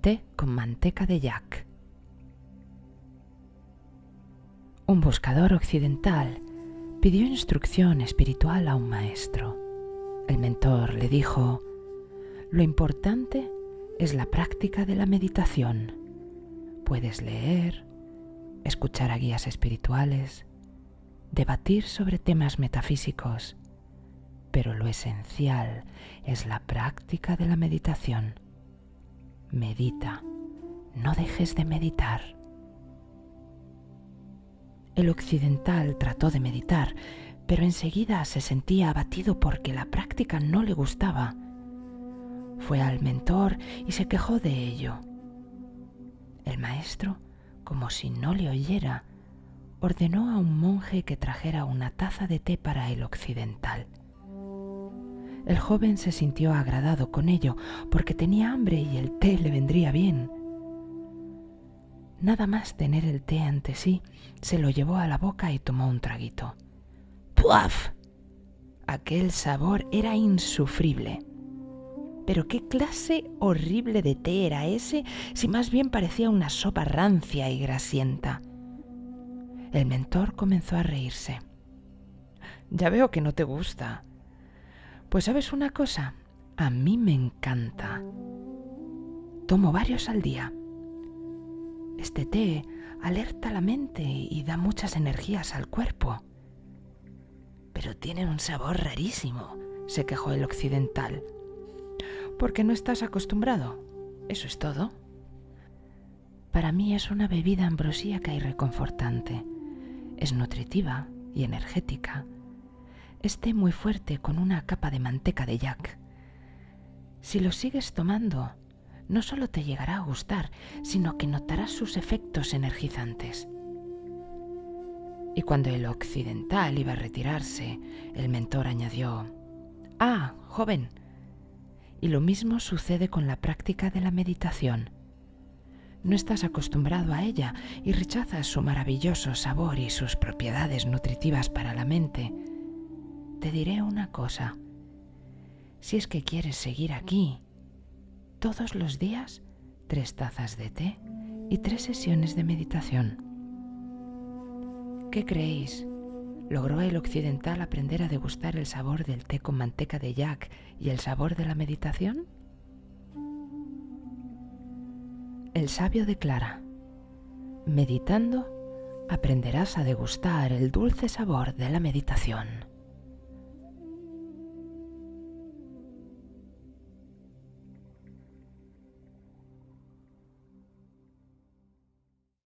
té con manteca de yak. Un buscador occidental pidió instrucción espiritual a un maestro. El mentor le dijo, lo importante es la práctica de la meditación. Puedes leer, escuchar a guías espirituales, debatir sobre temas metafísicos, pero lo esencial es la práctica de la meditación. Medita, no dejes de meditar. El occidental trató de meditar, pero enseguida se sentía abatido porque la práctica no le gustaba. Fue al mentor y se quejó de ello. El maestro, como si no le oyera, ordenó a un monje que trajera una taza de té para el occidental. El joven se sintió agradado con ello porque tenía hambre y el té le vendría bien. Nada más tener el té ante sí, se lo llevó a la boca y tomó un traguito. ¡Puaf! Aquel sabor era insufrible. Pero qué clase horrible de té era ese si más bien parecía una sopa rancia y grasienta. El mentor comenzó a reírse. Ya veo que no te gusta. Pues sabes una cosa, a mí me encanta. Tomo varios al día. Este té alerta la mente y da muchas energías al cuerpo. Pero tiene un sabor rarísimo, se quejó el occidental. Porque no estás acostumbrado. Eso es todo. Para mí es una bebida ambrosíaca y reconfortante. Es nutritiva y energética. Es té muy fuerte con una capa de manteca de yak. Si lo sigues tomando, no solo te llegará a gustar, sino que notarás sus efectos energizantes. Y cuando el occidental iba a retirarse, el mentor añadió, Ah, joven. Y lo mismo sucede con la práctica de la meditación. No estás acostumbrado a ella y rechazas su maravilloso sabor y sus propiedades nutritivas para la mente. Te diré una cosa. Si es que quieres seguir aquí, todos los días tres tazas de té y tres sesiones de meditación. ¿Qué creéis? ¿Logró el occidental aprender a degustar el sabor del té con manteca de yak y el sabor de la meditación? El sabio declara, meditando aprenderás a degustar el dulce sabor de la meditación.